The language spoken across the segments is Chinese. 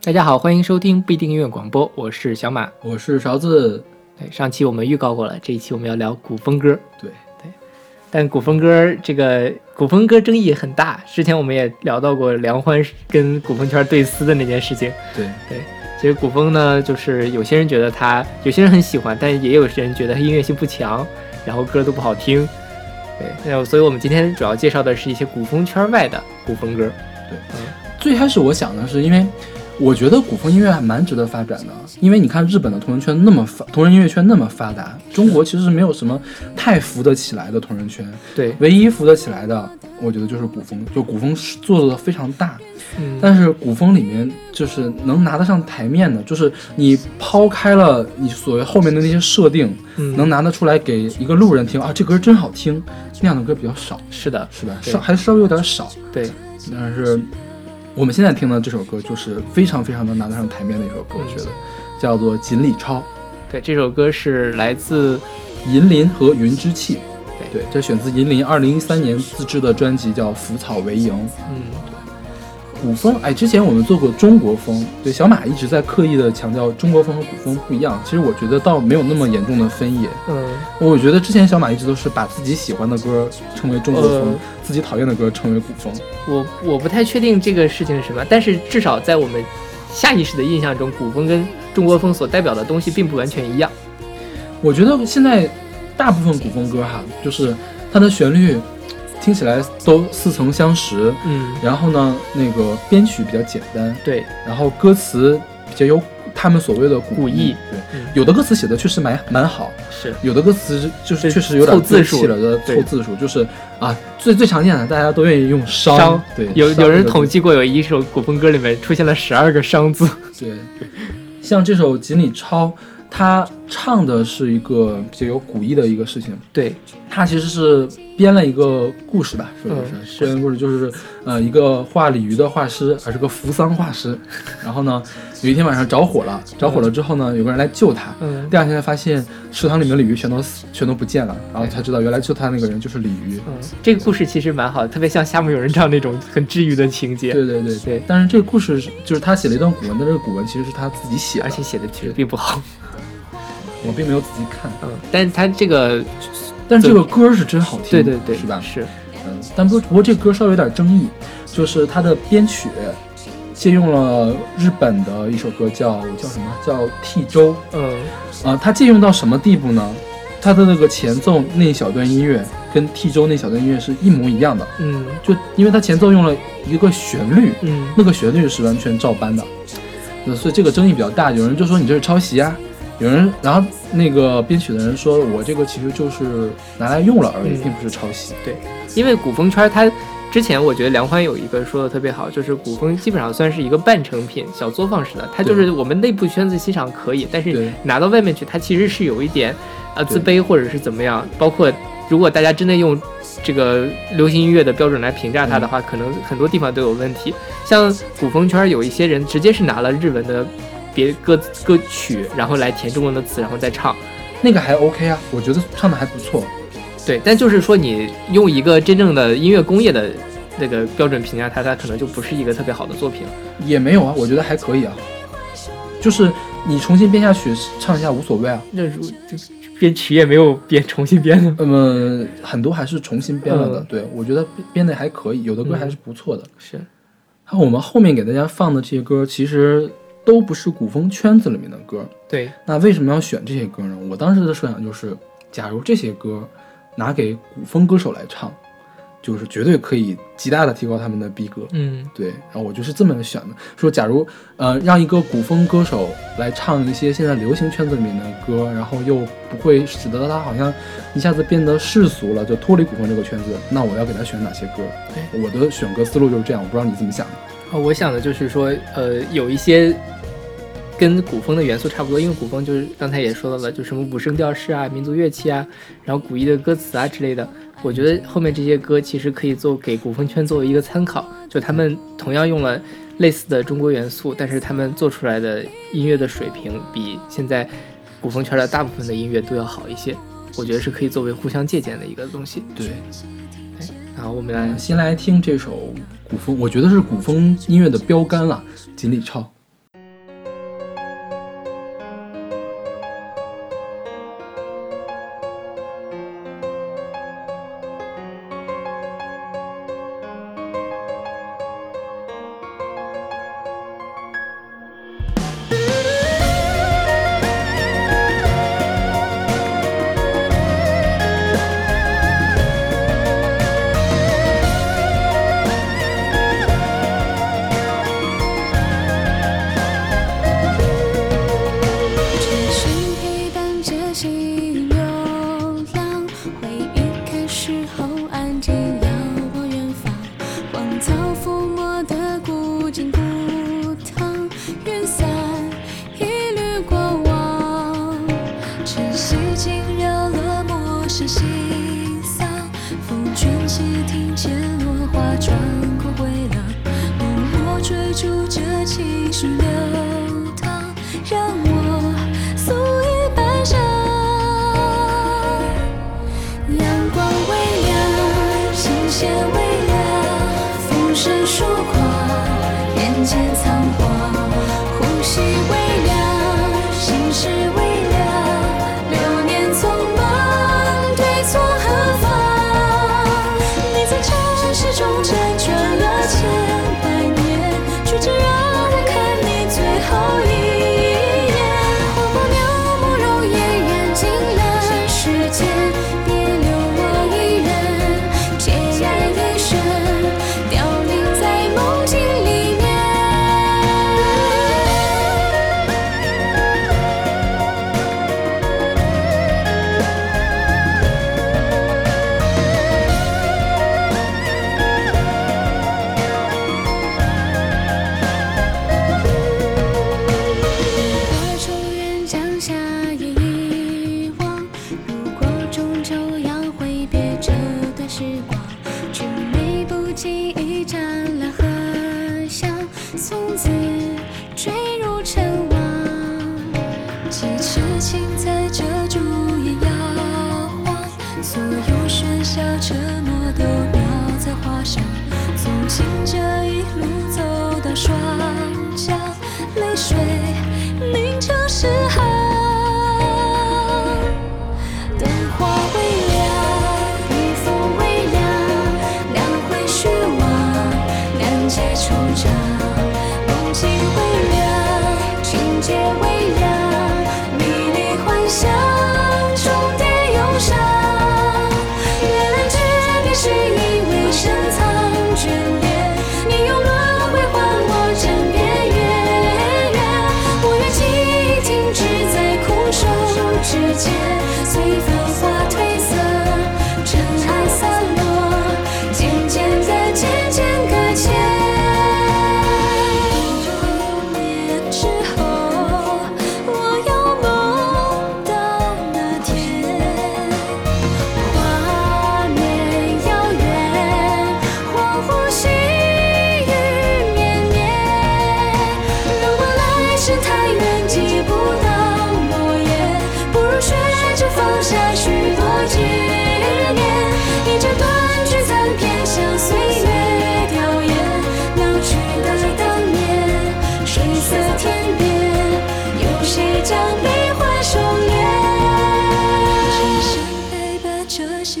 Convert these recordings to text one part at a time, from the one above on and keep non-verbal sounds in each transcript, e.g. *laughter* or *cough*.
大家好，欢迎收听不一定音乐广播，我是小马。我是勺子，对，上期我们预告过了，这一期我们要聊古风歌。对对，但古风歌这个古风歌争议很大，之前我们也聊到过梁欢跟古风圈对撕的那件事情。对对，其实古风呢，就是有些人觉得他，有些人很喜欢，但也有些人觉得他音乐性不强，然后歌都不好听。对，那所以我们今天主要介绍的是一些古风圈外的古风歌。对，嗯，最开始我想的是因为。我觉得古风音乐还蛮值得发展的，因为你看日本的同人圈那么发，同人音乐圈那么发达，中国其实是没有什么太扶得起来的同人圈。对，唯一扶得起来的，我觉得就是古风，就古风做的非常大。嗯，但是古风里面就是能拿得上台面的，就是你抛开了你所谓后面的那些设定，能拿得出来给一个路人听啊，这歌真好听，那样的歌比较少。是的，是的？稍还稍微有点少。对，但是。我们现在听到这首歌就是非常非常能拿得上台面的一首歌，我觉得叫做《锦鲤抄》。对，这首歌是来自银鳞和云之气。对，这选自银鳞二零一三年自制的专辑叫《腐草为营》。嗯。古风，哎，之前我们做过中国风，对，小马一直在刻意的强调中国风和古风不一样。其实我觉得倒没有那么严重的分野。嗯，我觉得之前小马一直都是把自己喜欢的歌称为中国风，自己讨厌的歌称为古风。我我不太确定这个事情是什么，但是至少在我们下意识的印象中，古风跟中国风所代表的东西并不完全一样。我觉得现在大部分古风歌哈，就是它的旋律。听起来都似曾相识，嗯，然后呢，那个编曲比较简单，对，然后歌词比较有他们所谓的古意，对，有的歌词写的确实蛮蛮好，是，有的歌词就是确实有点凑字数。了的凑字数，就是啊，最最常见的，大家都愿意用商，*laughs* 对，有有人统计过，有一首古风歌里面出现了十二个商字，对，像这首《锦鲤抄》。他唱的是一个比较有古意的一个事情，对他其实是编了一个故事吧，是不是？编故事就是，呃，一个画鲤鱼的画师，还是个扶桑画师。*laughs* 然后呢，有一天晚上着火了，着火了之后呢，有个人来救他。嗯。第二天才发现池塘里面的鲤鱼全都死，全都不见了，然后才知道原来救他那个人就是鲤鱼。嗯，这个故事其实蛮好的，特别像夏目友人帐那种很治愈的情节。对对对对。但是这个故事就是他写了一段古文，但这个古文其实是他自己写的，而且写的其实并不好。我并没有仔细看，嗯，但是他这个，但这个歌是真好听，对对对，是吧？是，嗯，但不不过这歌稍微有点争议，就是它的编曲借用了日本的一首歌，叫叫什么？叫《替舟》。嗯，啊，它借用到什么地步呢？它的那个前奏那一小段音乐跟《替舟》那小段音乐是一模一样的。嗯，就因为它前奏用了一个旋律，嗯，那个旋律是完全照搬的，所以这个争议比较大。有人就说你这是抄袭啊。有人，然后那个编曲的人说：“我这个其实就是拿来用了而已，并不是抄袭。”对，因为古风圈它之前我觉得梁欢有一个说的特别好，就是古风基本上算是一个半成品、小作坊式的，它就是我们内部圈子欣赏可以，但是拿到外面去，它其实是有一点呃自卑或者是怎么样。包括如果大家真的用这个流行音乐的标准来评价它的话，可能很多地方都有问题。像古风圈有一些人直接是拿了日文的。别歌歌曲，然后来填中文的词，然后再唱，那个还 OK 啊，我觉得唱的还不错。对，但就是说你用一个真正的音乐工业的那个标准评价它，它可能就不是一个特别好的作品。也没有啊，我觉得还可以啊。就是你重新编下曲唱一下无所谓啊。那如就编曲也没有编重新编的，那么很多还是重新编了的。对，我觉得编的还可以，有的歌还是不错的。是。然后我们后面给大家放的这些歌，其实。都不是古风圈子里面的歌，对。那为什么要选这些歌呢？我当时的设想就是，假如这些歌拿给古风歌手来唱，就是绝对可以极大的提高他们的逼格。嗯，对。然后我就是这么选的，说假如呃让一个古风歌手来唱一些现在流行圈子里面的歌，然后又不会使得他好像一下子变得世俗了，就脱离古风这个圈子，那我要给他选哪些歌？对，我的选歌思路就是这样，我不知道你怎么想的。啊，我想的就是说，呃，有一些。跟古风的元素差不多，因为古风就是刚才也说到了，就什么五声调式啊、民族乐器啊，然后古意的歌词啊之类的。我觉得后面这些歌其实可以做给古风圈作为一个参考，就他们同样用了类似的中国元素，但是他们做出来的音乐的水平比现在古风圈的大部分的音乐都要好一些。我觉得是可以作为互相借鉴的一个东西。对，哎，然后我们来先来听这首古风，我觉得是古风音乐的标杆了，《锦鲤抄》。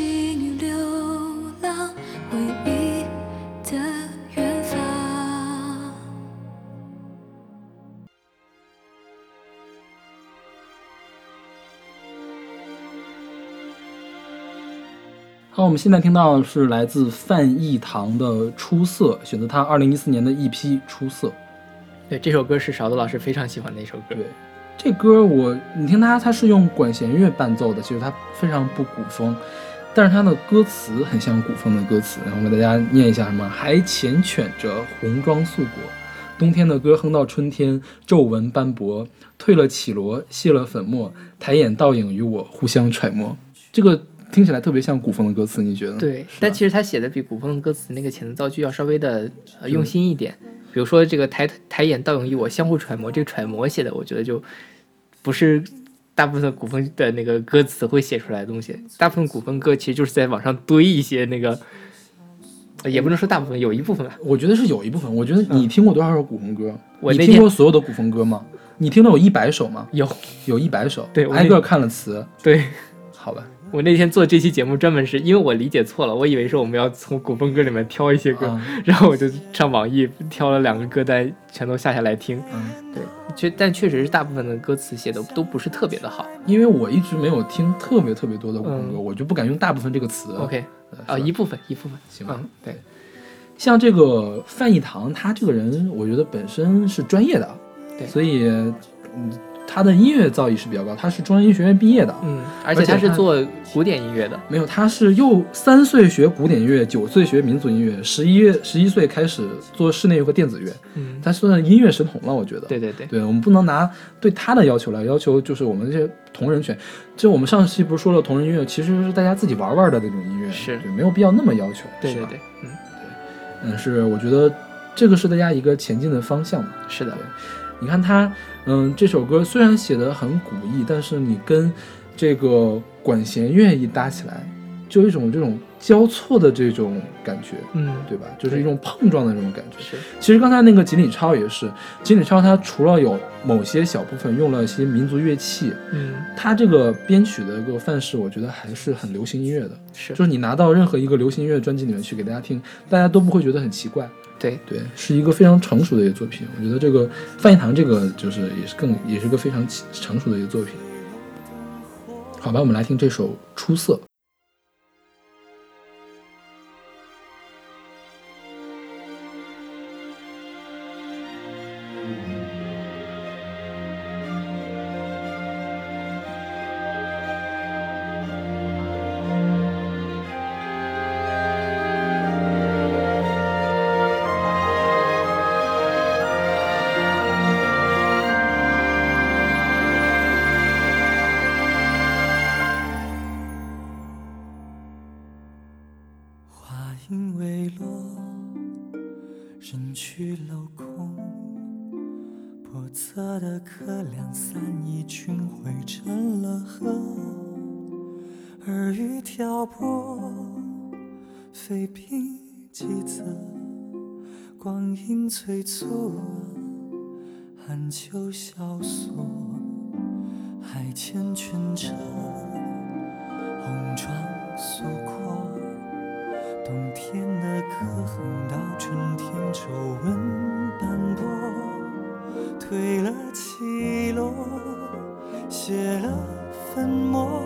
着心灵流浪，回忆的远方。好，我们现在听到的是来自范逸堂的《出色》，选择他二零一四年的一批《出色》。对，这首歌是勺子老师非常喜欢的一首歌。对，这歌我你听它，它是用管弦乐伴奏的，其实它非常不古风，但是它的歌词很像古风的歌词。然后我给大家念一下什么：还缱绻着红装素裹，冬天的歌哼到春天，皱纹斑驳，褪了绮罗，卸了粉末，抬眼倒影与我互相揣摩。这个听起来特别像古风的歌词，你觉得？对，但其实他写的比古风的歌词那个遣词造句要稍微的呃用心一点。比如说这个抬抬眼倒影与我相互揣摩，这个揣摩写的我觉得就不是大部分古风的那个歌词会写出来的东西。大部分古风歌其实就是在网上堆一些那个，呃也不能说大部分，有一部分吧。我觉得是有一部分。我觉得你听过多少首古风歌？你听过所有的古风歌吗？你听到有一百首吗？有，有一百首，对我挨个看了词，对好吧？我那天做这期节目专门是因为我理解错了，我以为说我们要从古风歌里面挑一些歌，嗯然后我就上网易挑了两个歌单，全都下下来听。嗯，对，确但确实是大部分的歌词写的都不是特别的好。因为我一直没有听特别特别多的古风歌，嗯我就不敢用大部分这个词。OK，啊，呃一部分一部分，行吧嗯，对，像这个范逸堂，他这个人，我觉得本身是专业的，对所以嗯，他的音乐造诣是比较高，他是中央音乐学院毕业的。嗯，而且他是做古典音乐的，没有，他是又三岁学古典音乐，九岁学民族音乐，十一十一岁开始做室内乐和电子乐，嗯，他算音乐神童了，我觉得。对对对，对，我们不能拿对他的要求来要求，就是我们这些同人圈。就我们上期不是说了，同人音乐其实是大家自己玩玩的那种音乐，是。对，没有必要那么要求，对对对，嗯，嗯，是我觉得这个是大家一个前进的方向嘛。是的，你看他，嗯，这首歌虽然写的很古意，但是你跟这个管弦乐一搭起来，就有一种这种交错的这种感觉，嗯，对吧？就是一种碰撞的这种感觉。是，其实刚才那个锦鲤超也是，锦鲤超它除了有某些小部分用了一些民族乐器，嗯，它这个编曲的一个范式，我觉得还是很流行音乐的。是，就是你拿到任何一个流行音乐专辑里面去给大家听，大家都不会觉得很奇怪。对对，是一个非常成熟的一个作品。我觉得这个范逸堂这个就是也是更也是个非常成熟的一个作品。好吧，我们来听这首《出色》。客两三一群汇成了河，耳语挑拨，飞冰几则，光阴催促，寒秋萧索，海天君车，红妆素裹。冬天的歌哼到春天，皱纹斑驳，褪了起落，写了粉墨，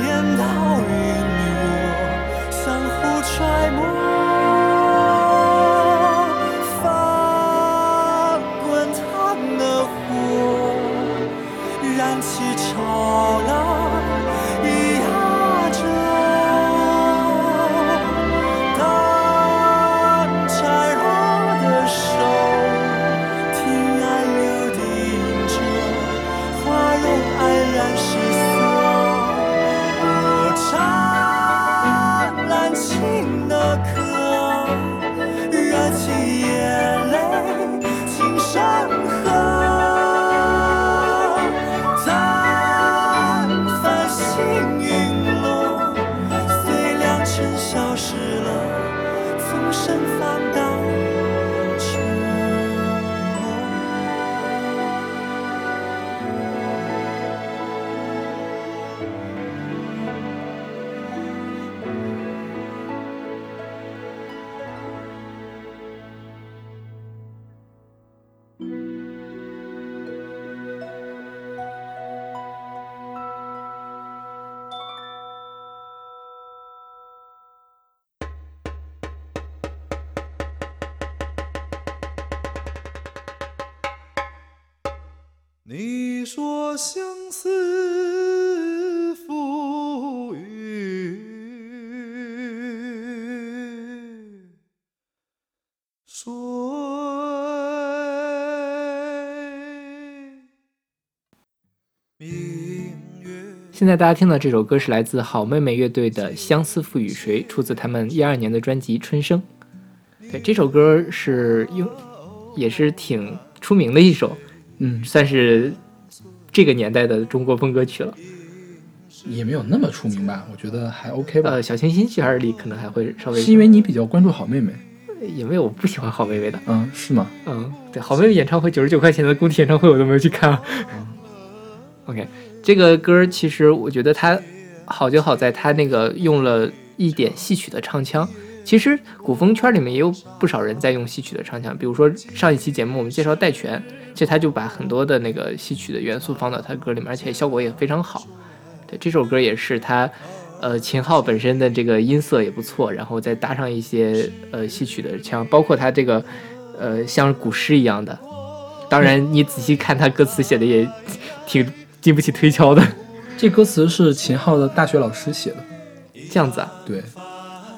天堂现在大家听到这首歌是来自好妹妹乐队的《相思赋予谁》，出自他们一二年的专辑《春生》。对，这首歌是用，也是挺出名的一首，嗯，算是这个年代的中国风歌曲了。也没有那么出名吧，我觉得还 OK 吧。呃，小清新曲儿里可能还会稍微，是因为你比较关注好妹妹，也没有我不喜欢好妹妹的。嗯，是吗？嗯，对，好妹妹演唱会九十九块钱的工体演唱会我都没有去看。OK，这个歌其实我觉得它好就好在它那个用了一点戏曲的唱腔。其实古风圈里面也有不少人在用戏曲的唱腔，比如说上一期节目我们介绍戴荃，其实他就把很多的那个戏曲的元素放到他歌里面，而且效果也非常好。对，这首歌也是他，呃，秦昊本身的这个音色也不错，然后再搭上一些呃戏曲的腔，包括他这个呃像古诗一样的。当然，你仔细看他歌词写的也 *laughs* 挺经不起推敲的。这歌词是秦昊的大学老师写的，这样子啊？对，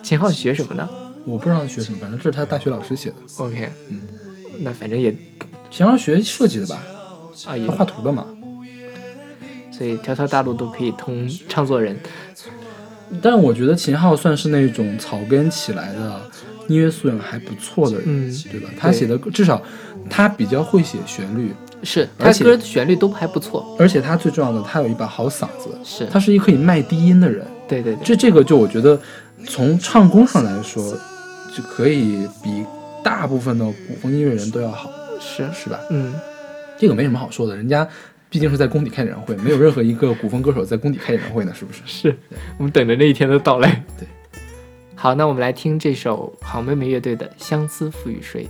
秦昊学什么呢？我不知道他学什么，反正这是他大学老师写的。OK，嗯，那反正也秦昊学设计的吧？啊也画图的嘛。所以条条大路都可以通唱作人。但我觉得秦昊算是那种草根起来的，音乐素养还不错的人，嗯对吧？他写的至少他比较会写旋律，是他歌的旋律都还不错。而且他最重要的，他有一把好嗓子，是，他是一个可以卖低音的人。对对对，这这个就我觉得从唱功上来说，就可以比大部分的古风音乐人都要好，是是吧？嗯，这个没什么好说的，人家毕竟是在工体开演唱会，没有任何一个古风歌手在工体开演唱会呢，是不是？是我们等着那一天的到来。对，好，那我们来听这首好妹妹乐队的《相思赋予谁》。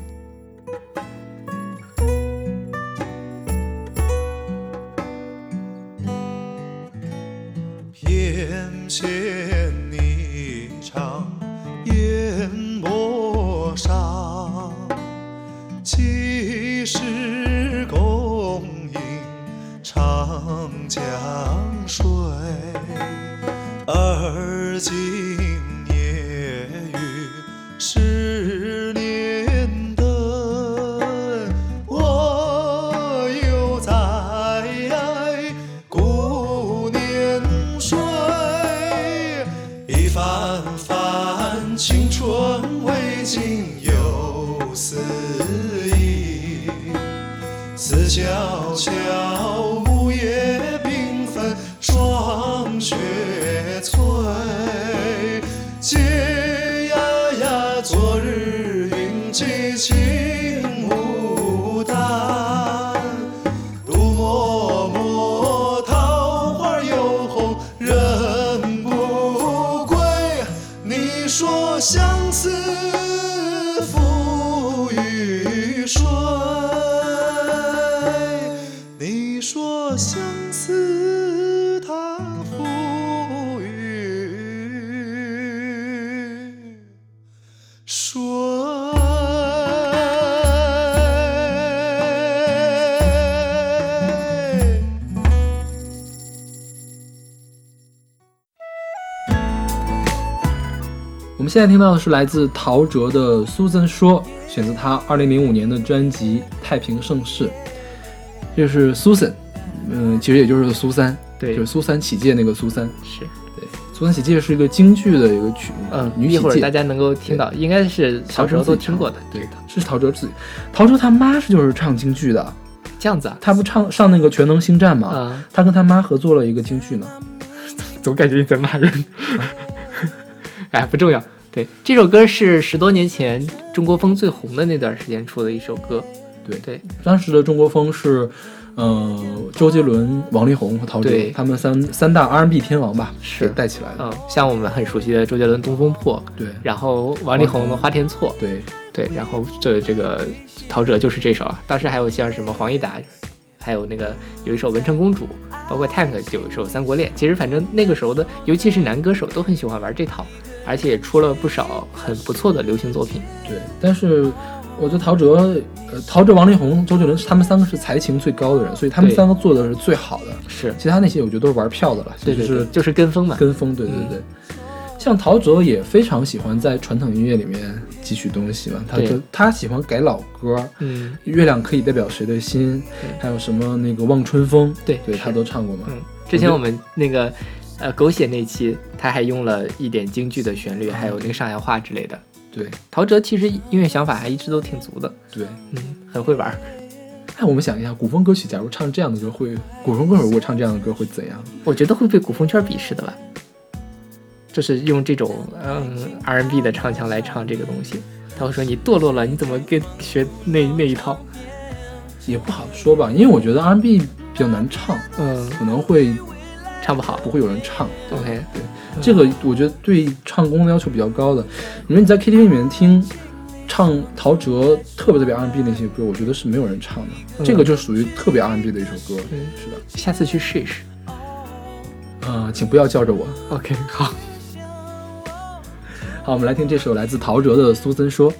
现在听到的是来自陶喆的《苏森说》，选择他2005年的专辑《太平盛世》，这是 Susan，嗯，其实也就是苏三，对就是苏三起解那个苏三。是，对，苏三起解是一个京剧的一个曲目，嗯，女一会儿大。家能够听到，应该是小时候都听过的。对，是陶喆自己。陶喆他妈是就是唱京剧的，这样子啊，他不唱上那个《全能星战》吗？啊，他跟他妈合作了一个京剧呢。*laughs* 总感觉你在骂人。*laughs* 哎，不重要。对，这首歌是十多年前中国风最红的那段时间出的一首歌。对对，当时的中国风是，呃，周杰伦、王力宏和陶对喆，他们三三大 R&B 天王吧，是带起来的。嗯，像我们很熟悉的周杰伦《东风破》，对然后王力宏的《花田错》，对，对，然后这这个陶喆就是这首啊。当时还有像什么黄义达，还有那个有一首《文成公主》，包括 Tank 有一首《三国恋》。其实反正那个时候的，尤其是男歌手都很喜欢玩这套，而且也出了不少很不错的流行作品。对，但是我觉得陶喆，呃，陶喆、王力宏、周杰伦，他们三个是才情最高的人，所以他们三个做的是最好的。是，其他那些我觉得都是玩票的了，对对对，就是就是跟风嘛。跟风。对对嗯对。像陶喆也非常喜欢在传统音乐里面汲取东西嘛，他就他喜欢改老歌，嗯月亮可以代表谁的心，还有什么那个望春风，对对他都唱过嘛。嗯，之前我们那个呃狗血那期，他还用了一点京剧的旋律，还有那个上海话之类的。对陶喆其实音乐想法还一直都挺足的，对，嗯，很会玩儿。哎，我们想一下，古风歌曲假如唱这样的歌会，古风歌手如果唱这样的歌会怎样？我觉得会被古风圈鄙视的吧，就是用这种嗯 R&B 的唱腔来唱这个东西，他会说你堕落了，你怎么跟学那那一套？也不好说吧，因为我觉得 R&B 比较难唱，嗯，可能会唱不好。不会有人唱。OK，对这个我觉得对唱功的要求比较高的。你说你在 KTV 里面听唱陶喆特别特别 R&B 那些歌，我觉得是没有人唱的。嗯这个就属于特别 R&B 的一首歌。嗯是的。下次去试一试。啊、请不要叫着我。OK，好。好，我们来听这首来自陶喆的《苏森说》。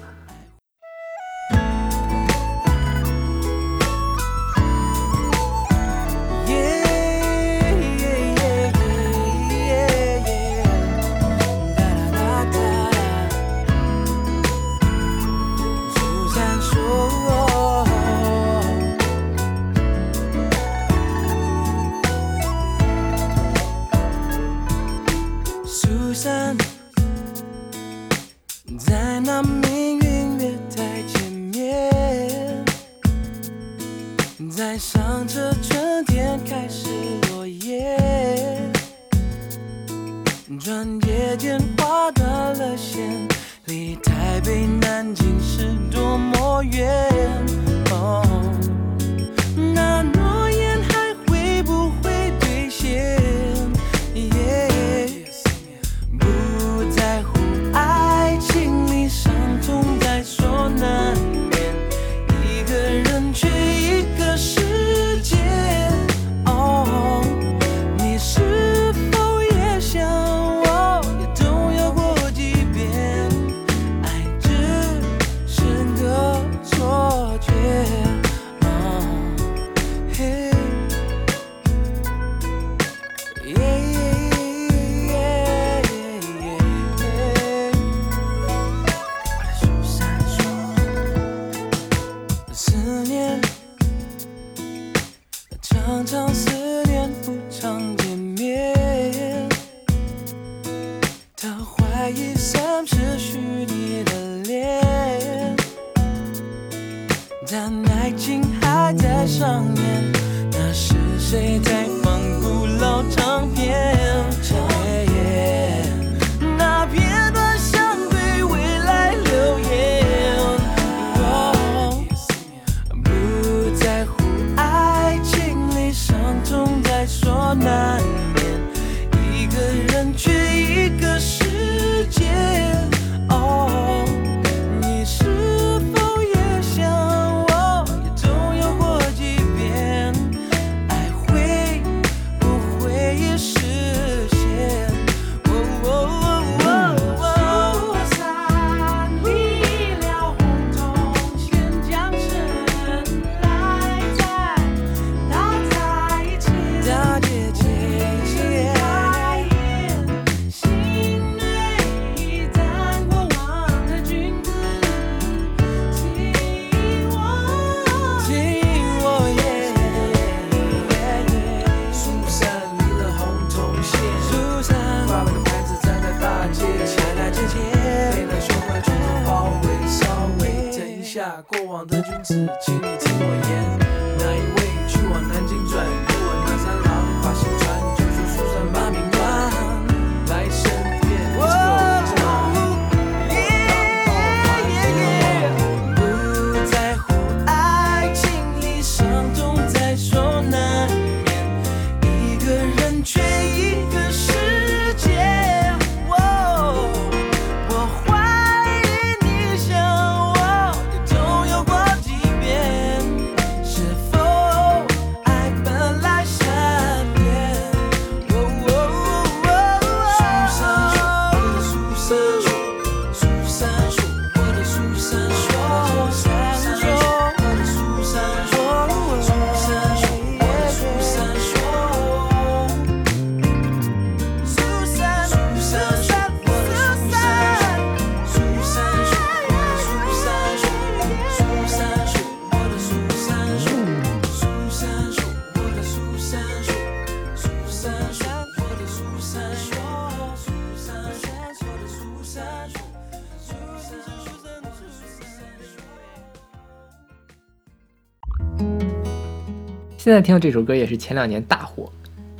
现在听到这首歌也是前两年大火，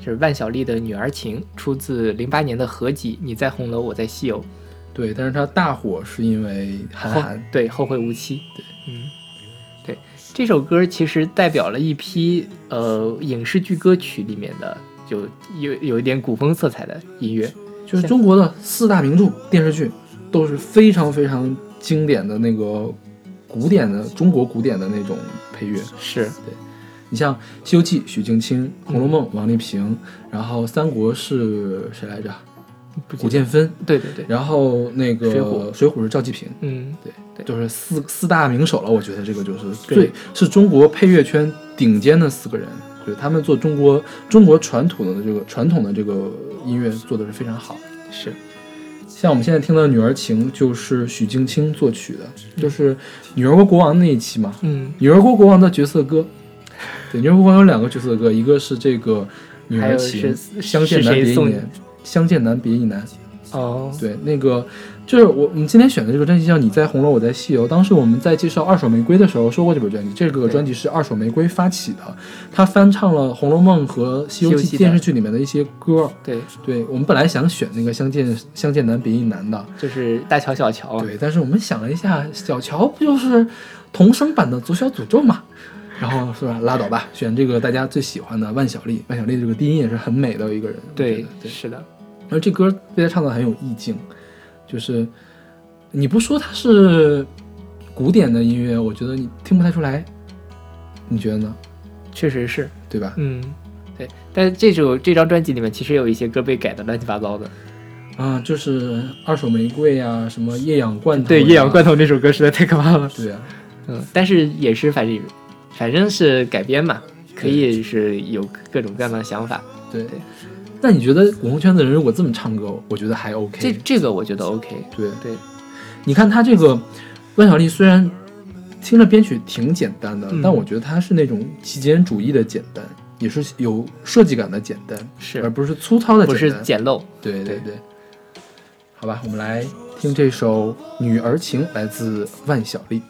是万晓利的《女儿情》，出自零八年的合集《你在红楼，我在西游》。对，但是它大火是因为韩寒。对后会无期。对，嗯，对，这首歌其实代表了一批呃影视剧歌曲里面的就有有一点古风色彩的音乐。就是中国的四大名著电视剧都是非常非常经典的那个古典的中国古典的那种配乐。是，你像《西游记》许镜清，《红楼梦》王丽萍，然后《三国》是谁来着？古建芬，对对对，然后那个水浒水浒是赵季平，嗯，对对就是四四大名手了。我觉得这个就是最是中国配乐圈顶尖的四个人，对他们做中国中国传统的这个传统的这个音乐做的是非常好。是，像我们现在听到《女儿情》就是许镜清作曲的，就是《女儿国国王》那一期嘛，嗯，女儿国国王的角色歌，*laughs* 对，女儿国国王有两个角色歌，一个是这个《女还有儿情》，是相见难别亦难，相见难别亦难。哦，对，那个就是我我们今天选的这个专辑叫《你在红楼，我在西游》。当时我们在介绍《二手玫瑰》的时候说过这本专辑，这个专辑是二手玫瑰发起的，他翻唱了《红楼梦》和《西游记电视剧里面的一些歌。对，对我们本来想选那个《相见相见难别亦难》的，就是大乔小乔啊，对，但是我们想了一下，小乔不就是童声版的《左小诅咒》嘛？然后是吧，拉倒吧，选这个大家最喜欢的万晓利。万晓利这个低音也是很美的一个人，对对。是的，然后这歌被他唱的很有意境，就是你不说它是古典的音乐，我觉得你听不太出来，你觉得呢？确实是，对吧？嗯，对。但是这首这张专辑里面其实有一些歌被改的乱七八糟的。啊，就是二手玫瑰呀、什么夜氧罐头、对，《夜氧罐，头》那首歌实在太可怕了。对啊，嗯，但是也是反正反正是改编嘛，可以是有各种各样的想法。对对。那你觉得古风圈的人如果这么唱歌，我觉得还 OK。这这个我觉得 OK。对对，你看他这个万晓利虽然听着编曲挺简单的，嗯但我觉得他是那种极简主义的简单，也是有设计感的简单，是而不是粗糙的不简单。是简陋？对对对对。好吧，我们来听这首《女儿情》，来自万晓利。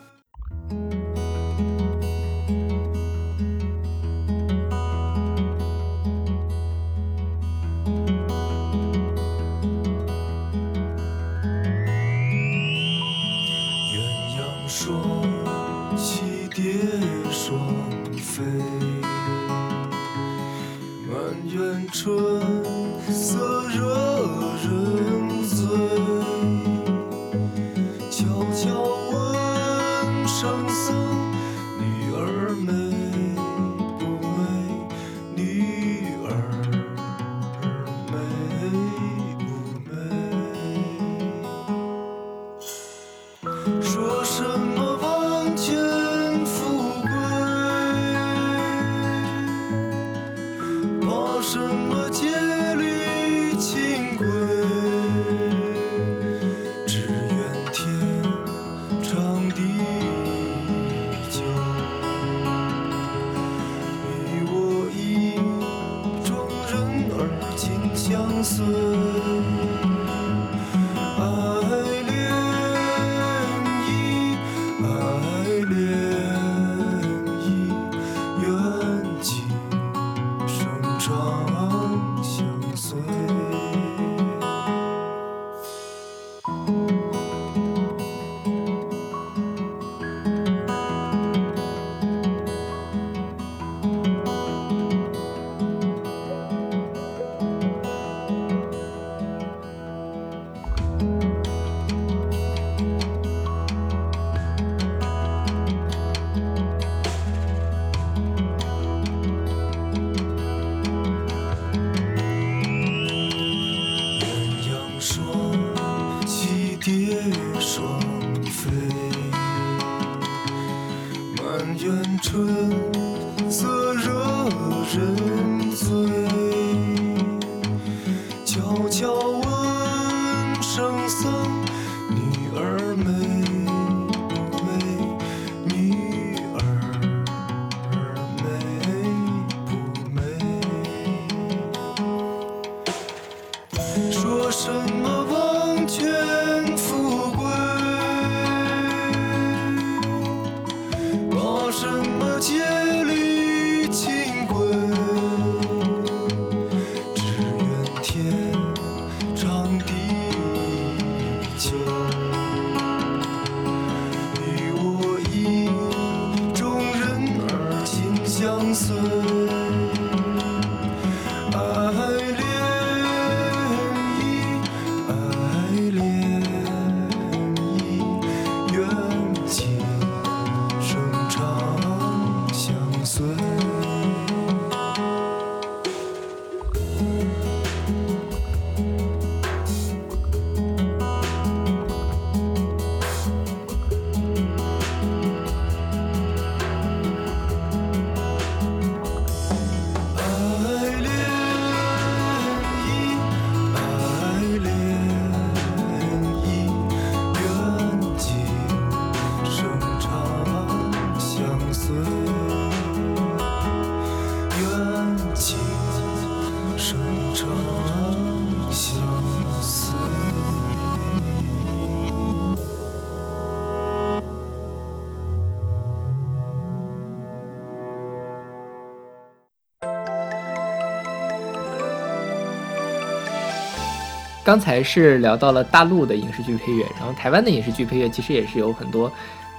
刚才是聊到了大陆的影视剧配乐，然后台湾的影视剧配乐其实也是有很多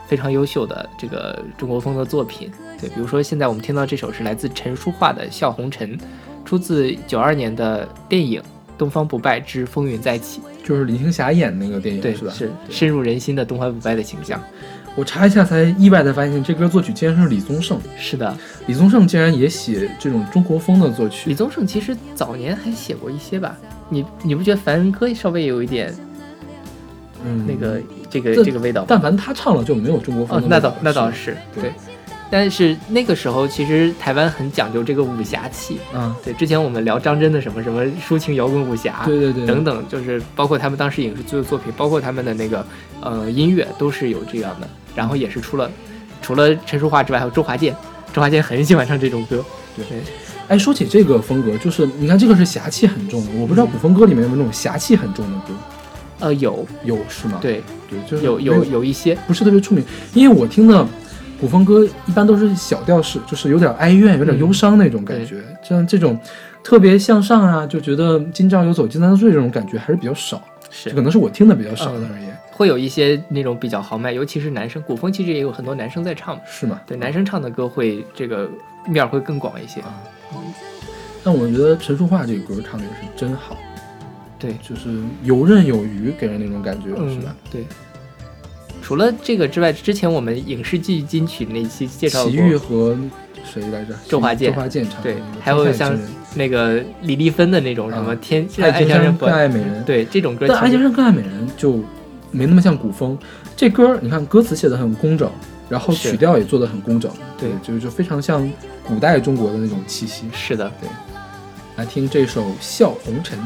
非常优秀的这个中国风的作品。对，比如说现在我们听到这首是来自陈淑桦的《笑红尘》，出自九二年的电影《东方不败之风云再起》。就是林青霞演那个电影对，是吧？是深入人心的东方不败的形象。我查一下才意外的发现，这歌作曲竟然是李宗盛。是的，李宗盛竟然也写这种中国风的作曲李。宗盛其实早年还写过一些吧？你你不觉得凡人歌稍微有一点嗯，那个、这个这这个味道？但凡他唱了就没有中国风，哦那倒那倒是对对。但是那个时候，其实台湾很讲究这个武侠气。啊，对，之前我们聊张真的什么什么抒情摇滚武侠，对对对，等等，就是包括他们当时影视剧的作品，包括他们的那个呃音乐，都是有这样的。然后也是出了除了陈淑桦之外，还有周华健，周华健很喜欢唱这种歌。对哎，说起这个风格，就是你看这个是侠气很重的，我不知道古风歌里面有没有那种侠气很重的歌，呃，有，有是吗？对，对，就是有有有一些，不是特别出名，因为我听的古风歌一般都是小调式，就是有点哀怨、有点忧伤那种感觉。像这种特别向上啊，就觉得今朝有酒今朝醉这种感觉还是比较少，是这可能是我听的比较少的而已，会有一些那种比较豪迈，尤其是男生，古风其实也有很多男生在唱。是吗？对，男生唱的歌会这个面儿会更广一些。但我觉得陈淑桦这个歌唱的也是真好，对，就是游刃有余，给人那种感觉，嗯是吧？，对。除了这个之外，之前我们影视剧金曲那期介绍齐过豫和谁来着？周华健周华健唱的对，还有像那个李丽芬的那种什么啊天爱情山更爱美人，对这种歌但《爱情山更爱美人》就没那么像古风。这歌你看歌词写的很工整，然后曲调也做的很工整，对就就非常像古代中国的那种气息。是的，对来听这首《笑红尘》。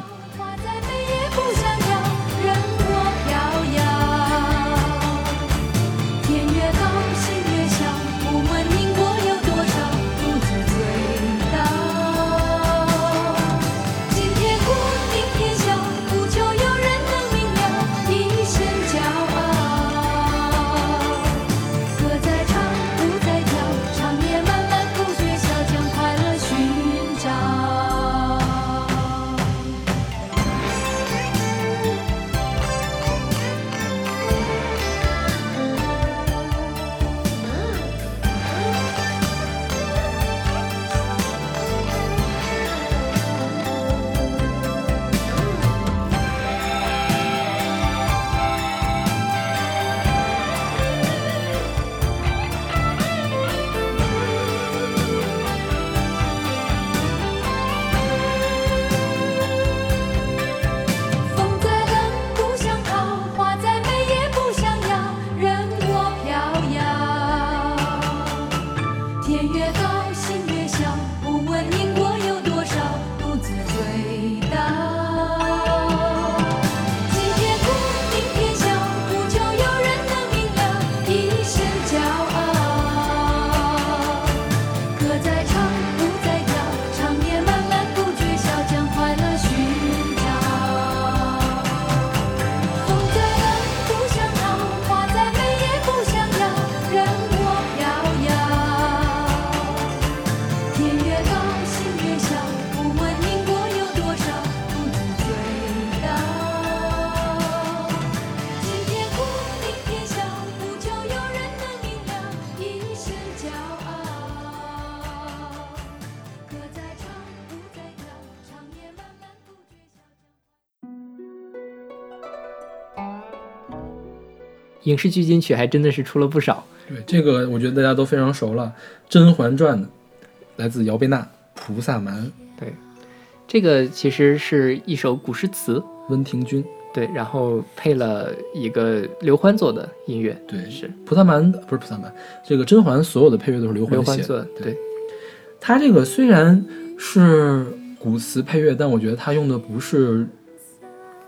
影视剧金曲还真的是出了不少。对这个，我觉得大家都非常熟了，《甄嬛传》的，来自姚贝娜，《菩萨蛮》，对，这个其实是一首古诗词，温庭筠。对，然后配了一个刘欢做的音乐，对是菩萨蛮不是菩萨蛮，这个甄嬛所有的配乐都是刘刘欢写的。欢做的，对，他这个虽然是古词配乐，但我觉得他用的不是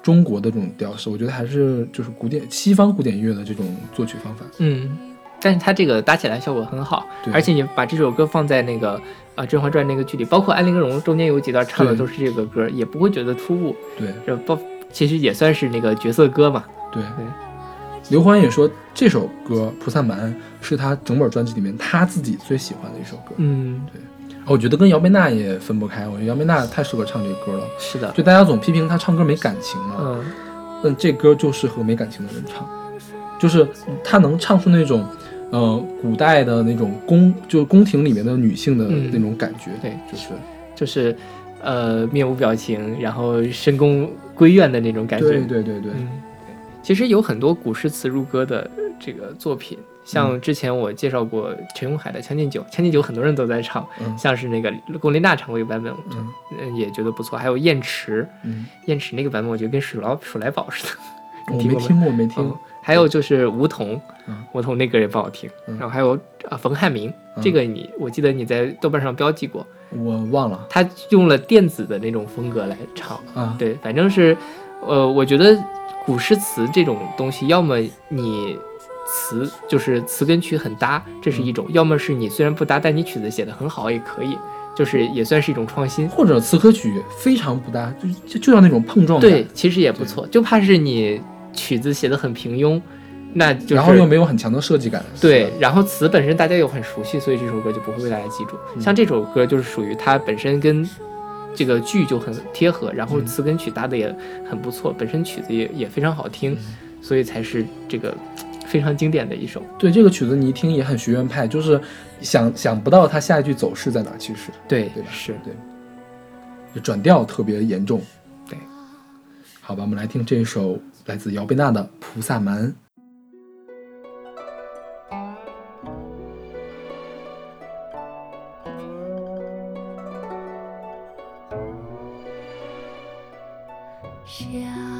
中国的这种调式，我觉得还是就是古典西方古典音乐的这种作曲方法。嗯，但是它这个搭起来效果很好，而且你把这首歌放在那个啊《甄嬛传》那个剧里，包括安陵容中间有几段唱的都是这个歌，也不会觉得突兀，对。这包其实也算是那个角色歌嘛。对。对。刘欢也说这首歌《菩萨蛮》是他整本专辑里面他自己最喜欢的一首歌，嗯，我觉得跟姚贝娜也分不开，我觉得姚贝娜太适合唱这歌了。是的，就大家总批评她唱歌没感情嘛，嗯，那这歌就适合没感情的人唱，就是她能唱出那种，呃，古代的那种宫，就是宫廷里面的女性的嗯那种感觉。对就是就是呃面无表情，然后深宫闺怨的那种感觉。对对对对，嗯，其实有很多古诗词入歌的这个作品，像之前我介绍过陈永海的《将进酒》，《将进酒》很多人都在唱，嗯像是那个龚琳娜唱过一个版本，嗯嗯，也觉得不错。还有燕池，嗯，燕池那个版本我觉得跟鼠老鼠来宝似的。你听过没听过，没听嗯，还有就是梧桐嗯，梧桐那歌也不好听。嗯然后还有啊冯汉明，嗯这个你我记得你在豆瓣上标记过，我忘了他用了电子的那种风格来唱。啊。对，反正是，呃，我觉得古诗词这种东西，要么你词就是词跟曲很搭，这是一种；要么是你虽然不搭，但你曲子写的很好也可以，就是也算是一种创新。或者词和曲非常不搭，就就就要那种碰撞，对，其实也不错，就怕是你曲子写的很平庸，那就是然后又没有很强的设计感。对，然后词本身大家又很熟悉，所以这首歌就不会被大家记住。嗯像这首歌就是属于它本身跟这个剧就很贴合，然后嗯词跟曲搭的也很不错，本身曲子也也非常好听，嗯所以才是这个非常经典的一首。对这个曲子你一听也很学院派，就是想想不到它下一句走势在哪，其实对对吧？是对，就转调特别严重。对，好吧，我们来听这一首来自姚贝娜的《菩萨蛮》。想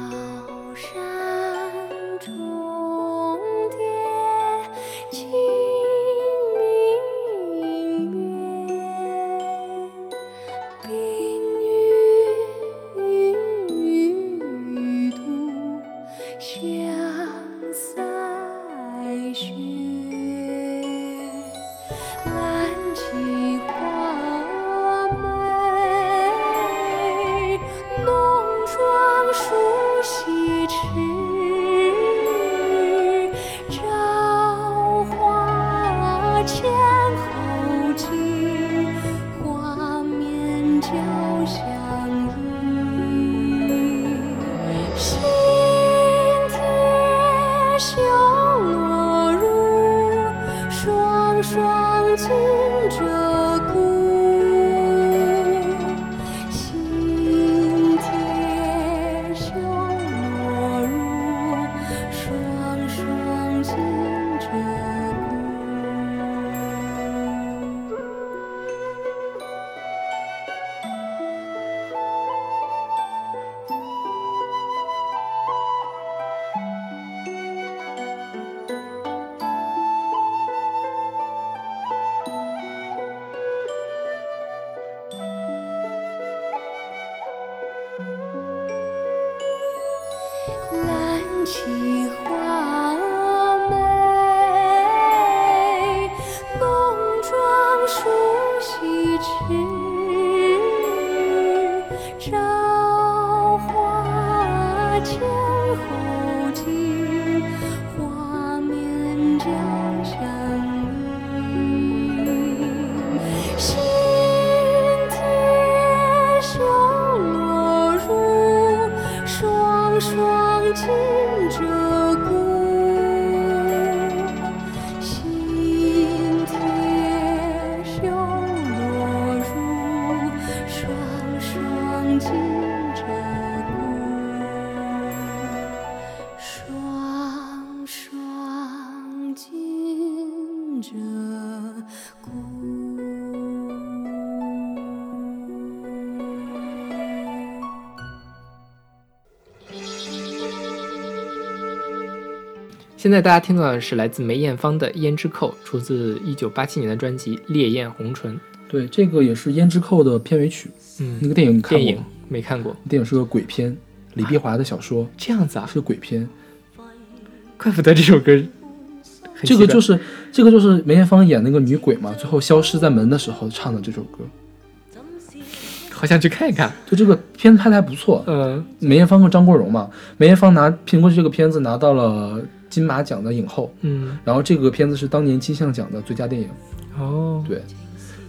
现在大家听到的是来自梅艳芳的《胭脂扣》，出自一九八七年的专辑《烈焰红唇》。对，这个也是《胭脂扣》的片尾曲。嗯，那个电影你看过电影吗？没看过，电影是个鬼片，李碧华的小说这样子啊，是个鬼片。怪不得这首歌。这个就是这个就是梅艳芳演那个女鬼嘛，最后消失在门的时候唱的这首歌。好想去看一看。就这个片子拍的还不错，嗯梅艳芳和张国荣嘛，梅艳芳拿凭过这个片子拿到了金马奖的影后，嗯，然后这个片子是当年金像奖的最佳电影。哦，对，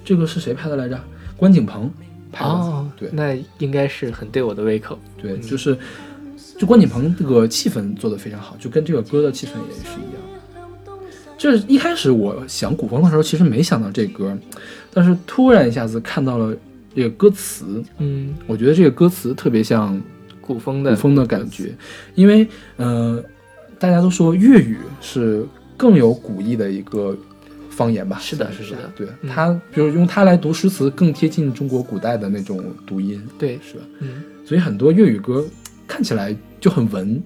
这个是谁拍的来着？关锦鹏拍的。哦，对那应该是很对我的胃口。对，就是就关锦鹏这个气氛做得非常好，就跟这个歌的气氛也是一样。就是一开始我想古风的时候，其实没想到这歌，但是突然一下子看到了这个歌词，嗯，我觉得这个歌词特别像古风的古风的感觉，因为呃，大家都说粤语是更有古意的一个方言吧？是的是是的对嗯它，比如用它来读诗词，更贴近中国古代的那种读音，对，是吧？嗯，所以很多粤语歌看起来就很文，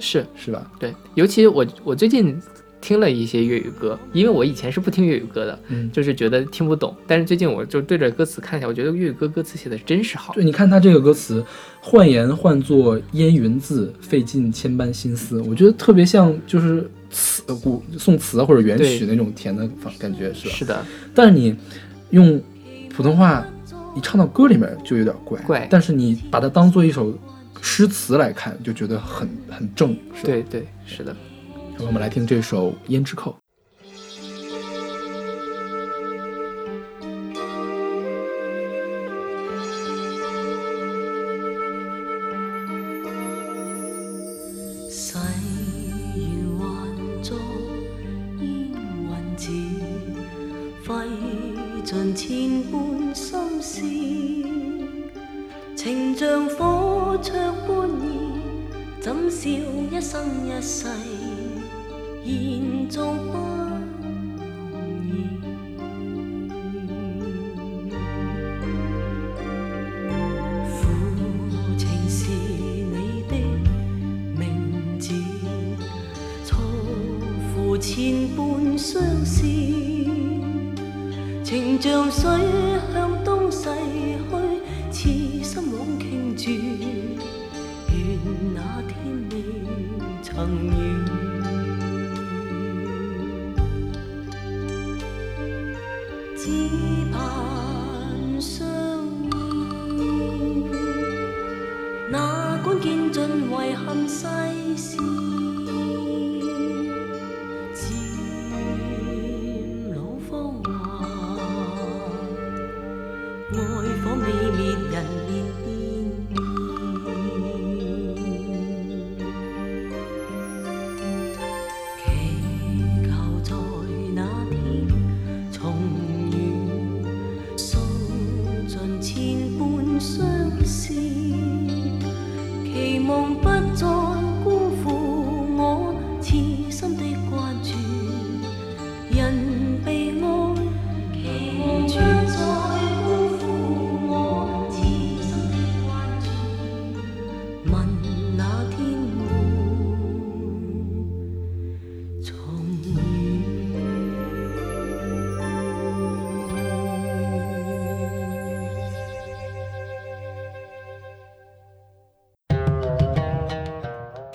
是是吧？对，尤其我我最近听了一些粤语歌，因为我以前是不听粤语歌的，嗯，就是觉得听不懂，但是最近我就对着歌词看一下，我觉得粤语歌歌词写的真是好对。你看他这个歌词，换言换作烟云字，费尽千般心思，我觉得特别像就是词呃古宋词啊或者元曲那种甜的感觉，是吧？是的，但是你用普通话你唱到歌里面就有点怪，怪但是你把它当做一首诗词来看，就觉得很很正？对对，是的。我们来听这首《胭脂扣》。誓願還作煙雲字，費盡千般心思，情像火灼般熱，怎笑一生一世，延續不容易。負情是你的名字，错付千般相思，情像水向东逝去，痴心枉倾注，愿那天未曾遇。只盼相依。哪管見盡遺憾世事，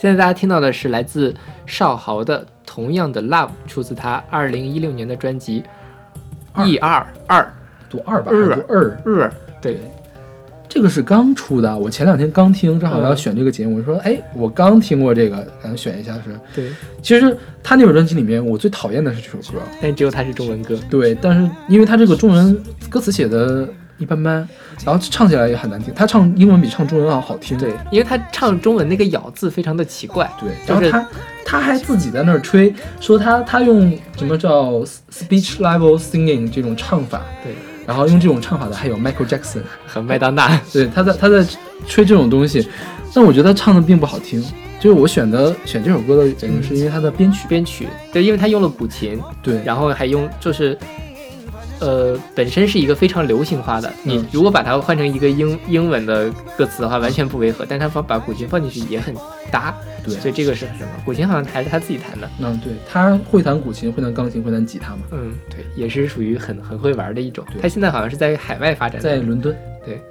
现在大家听到的是来自少豪的《同样的 Love》，出自他二零一六年的专辑《E 二二读二吧，读二。二》。对，这个是刚出的，我前两天刚听，正好要选这个节目，我说，哎，我刚听过这个，咱选一下是。对，其实他那本专辑里面，我最讨厌的是这首歌，但只有他是中文歌。对，但是因为他这个中文歌词写的一般般，然后唱起来也很难听，他唱英文比唱中文要好听。对，因为他唱中文那个咬字非常的奇怪。对，然后他他还自己在那儿吹，说他他用什么叫 speech level singing 这种唱法，对，然后用这种唱法的还有 Michael Jackson，和麦当娜。对，他在他在吹这种东西，但我觉得唱的并不好听。就是我选的选这首歌的原因是因为它的编曲，编曲，对，因为他用了古琴，对，然后还用就是，呃，本身是一个非常流行化的。你嗯如果把它换成一个英英文的歌词的话，完全不违和。但他把把古琴放进去也很搭，对所以这个是什么？古琴好像还是他自己弹的，嗯，对，他会弹古琴，会弹钢琴，会弹吉他嘛，嗯，对，也是属于很很会玩的一种。他现在好像是在海外发展，在伦敦，对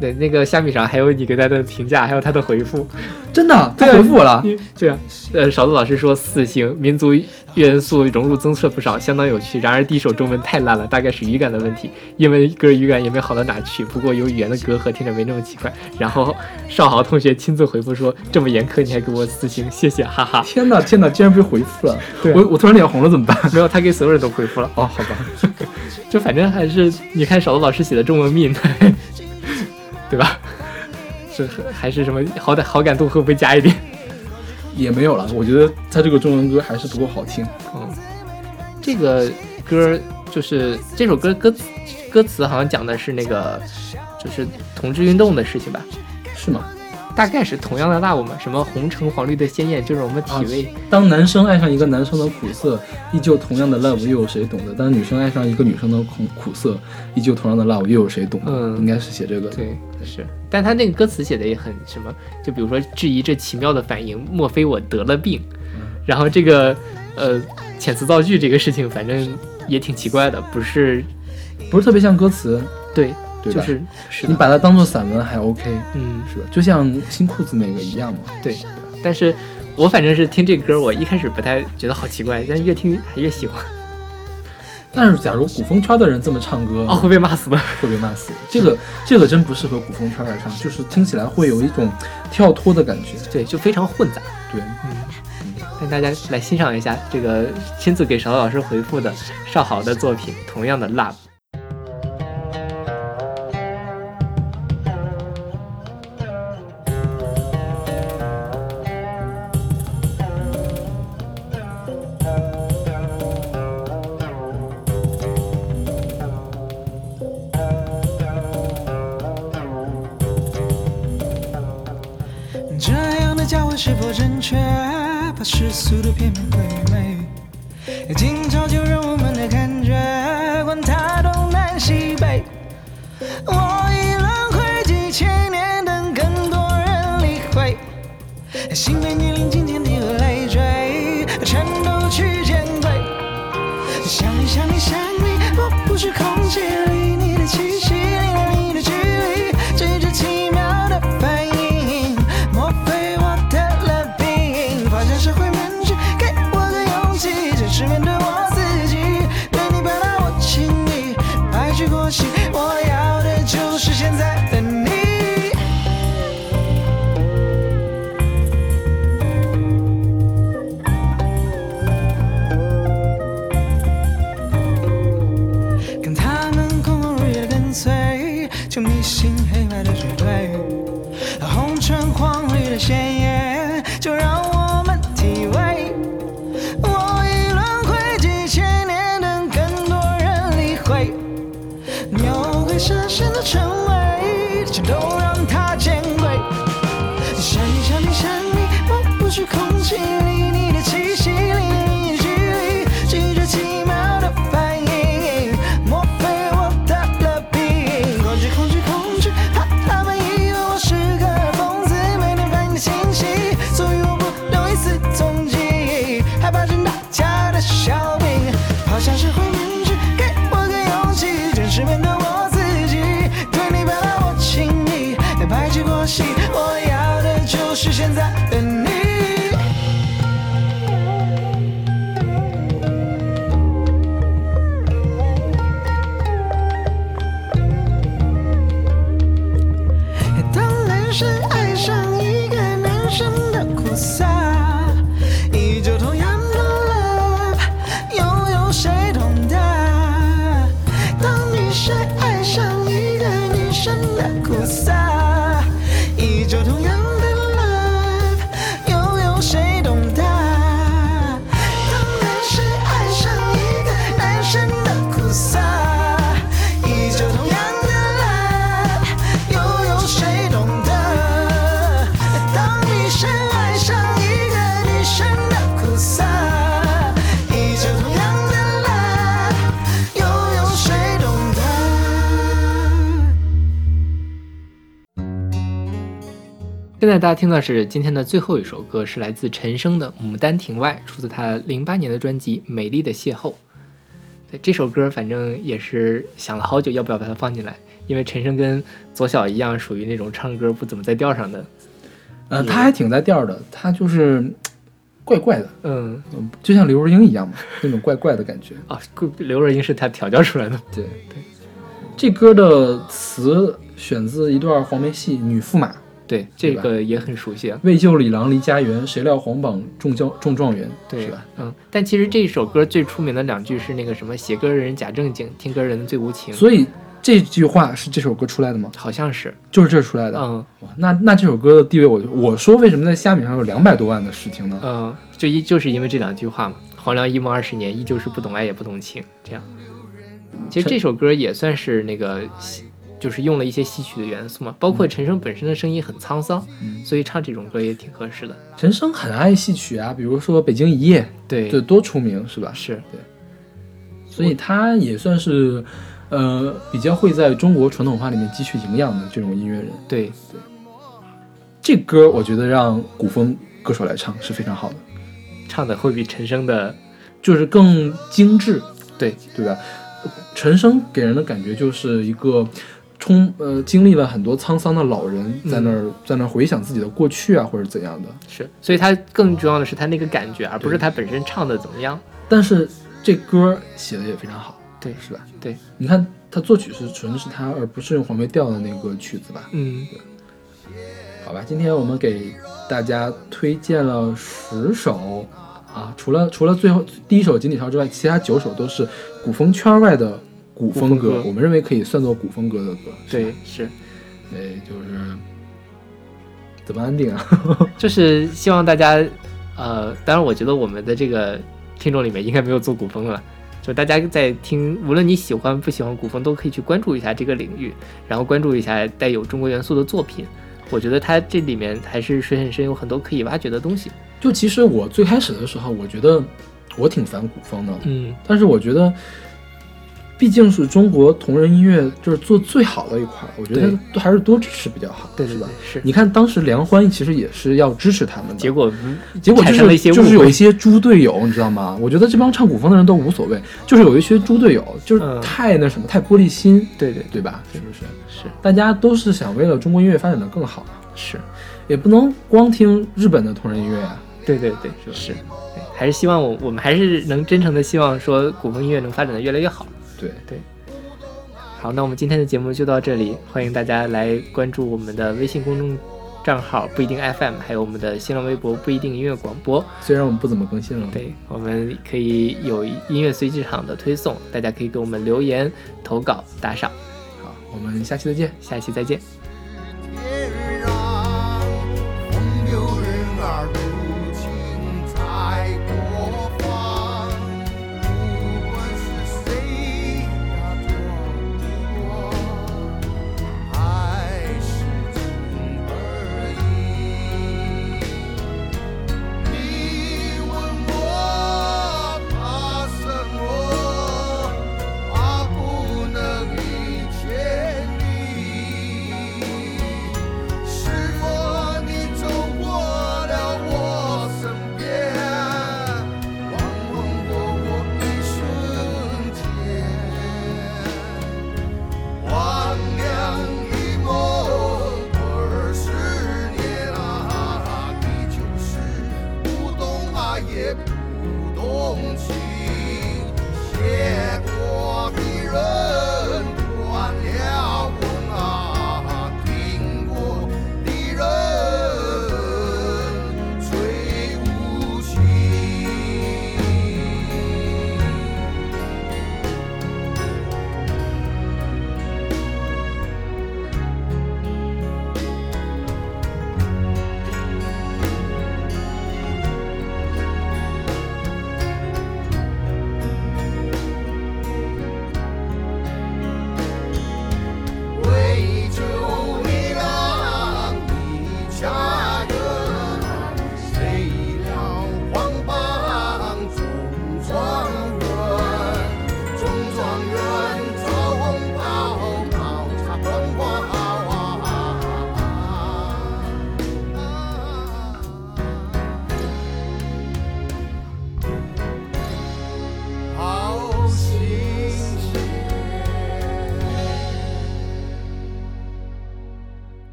对，那个虾米上还有你给他的评价，还有他的回复。真的，他回复我了，*laughs* 对啊，呃，勺子老师说四星，民族元素融入增色不少，相当有趣。然而第一首中文太烂了，大概是语感的问题，英文歌语感也没好到哪去。不过有语言的隔阂，听着没那么奇怪。然后少豪同学亲自回复说，这么严苛你还给我私信，谢谢，哈哈。天哪，天哪，竟然被回复了，*laughs* 对我我突然脸红了，怎么办？没有，他给所有人都回复了。哦，好吧，*laughs* 就反正还是你看少子老师写的中文命，*laughs* 对吧？是还是什么好歹好感度会不会加一点？也没有了，我觉得他这个中文歌还是不够好听。嗯，这个歌就是这首歌歌词歌词好像讲的是那个就是同志运动的事情吧？是吗？大概是同样的 love 嘛，什么红橙黄绿的鲜艳，就是我们体味。当男生爱上一个男生的苦涩，依旧同样的 love，又有谁懂得？当女生爱上一个女生的苦苦涩，依旧同样的 love，又有谁懂得？嗯应该是写这个。对，是，但他那个歌词写的也很什么，就比如说质疑这奇妙的反应，莫非我得了病？然后这个呃遣词造句这个事情，反正也挺奇怪的，不是不是特别像歌词，对，对吧？就是是，你把它当做散文还 OK，嗯是吧？就像新裤子那个一样嘛。对，但是我反正是听这个歌，我一开始不太觉得好奇怪，但越听还越喜欢。但是，假如古风圈的人这么唱歌，哦，会被骂死的。会被骂死。这个这个真不适合古风圈来唱，就是听起来会有一种跳脱的感觉。对，就非常混杂。对，嗯带大家来欣赏一下这个亲自给邵老师回复的邵豪的作品，同样的 love。世俗的鬼蛇神现在大家听到是今天的最后一首歌，是来自陈升的《牡丹亭外》，出自他零八年的专辑《美丽的邂逅》。对这首歌，反正也是想了好久要不要把它放进来，因为陈升跟左小一样，属于那种唱歌不怎么在调上的。呃，他还挺在调的，他就是怪怪的，嗯，嗯，就像刘若英一样嘛，那种怪怪的感觉。啊，刘若英是他调教出来的。对对，这歌的词选自一段黄梅戏《女驸马》，对，这个也很熟悉啊。为救李郎离家园，谁料皇榜中将中状元，对是吧？？嗯，但其实这首歌最出名的两句是那个什么“写歌人假正经，听歌人最无情”，所以这句话是这首歌出来的吗？好像是，就是这出来的。嗯哇那那这首歌的地位我，我说为什么在虾米上有两百多万的试听呢？嗯，就一就是因为这两句话嘛，“黄粱一梦二十年，依旧是不懂爱也不懂情”这样。其实这首歌也算是那个戏，就是用了一些戏曲的元素嘛，包括陈升本身的声音很沧桑，嗯。所以唱这种歌也挺合适的。陈升很爱戏曲啊，比如说《北京一夜》，对，对，多出名是吧？是。对，所以他也算是，呃，比较会在中国传统文化里面汲取营养的这种音乐人。对，这歌我觉得让古风歌手来唱是非常好的，唱的会比陈升的，就是更精致，对。对吧？陈升给人的感觉就是一个充呃经历了很多沧桑的老人，在那儿、在那儿回想自己的过去啊，或者怎样的。是，所以他更重要的是他那个感觉，而不是他本身唱的怎么样。但是这歌写的也非常好，对，是吧？对，你看他作曲是纯是他，而不是用黄梅调的那个曲子吧？嗯，好吧，今天我们给大家推荐了十首啊，除了除了最后第一首《锦鲤抄》之外，其他九首都是古风圈外的古风歌，我们认为可以算作古风歌的歌。对，是，对，就是怎么安定啊？*laughs* 就是希望大家，呃，当然我觉得我们的这个听众里面应该没有做古风了。就大家在听，无论你喜欢不喜欢古风，都可以去关注一下这个领域，然后关注一下带有中国元素的作品。我觉得它这里面还是水很深，有很多可以挖掘的东西。就其实我最开始的时候，我觉得我挺烦古风的，嗯，但是我觉得。毕竟是中国同人音乐，就是做最好的一块儿，我觉得都还是多支持比较好，对对是吧？是。你看当时梁欢其实也是要支持他们的，结果结果就是就是有一些猪队友，你知道吗？我觉得这帮唱古风的人都无所谓，就是有一些猪队友，就是嗯太那什么，太玻璃心，对对对吧？是不是？是大家都是想为了中国音乐发展的更好，是，也不能光听日本的同人音乐啊。对对对是，是还是希望我我们还是能真诚的希望说古风音乐能发展的越来越好。对对。好，那我们今天的节目就到这里，欢迎大家来关注我们的微信公众账号不一定 FM，还有我们的新浪微博不一定音乐广播。虽然我们不怎么更新了，对，我们可以有音乐随机场的推送，大家可以给我们留言、投稿、打赏。好，我们下期再见。下期再见。天让风流人儿